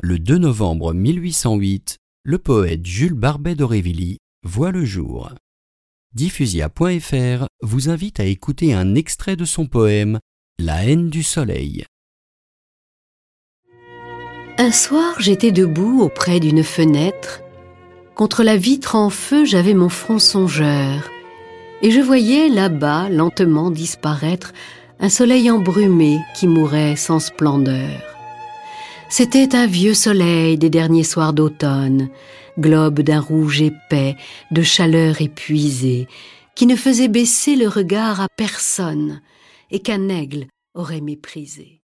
Le 2 novembre 1808, le poète Jules Barbet d'Aurevilly voit le jour. Diffusia.fr vous invite à écouter un extrait de son poème La haine du soleil. Un soir, j'étais debout auprès d'une fenêtre. Contre la vitre en feu, j'avais mon front songeur. Et je voyais là-bas lentement disparaître un soleil embrumé qui mourait sans splendeur. C'était un vieux soleil des derniers soirs d'automne, globe d'un rouge épais, de chaleur épuisée, qui ne faisait baisser le regard à personne et qu'un aigle aurait méprisé.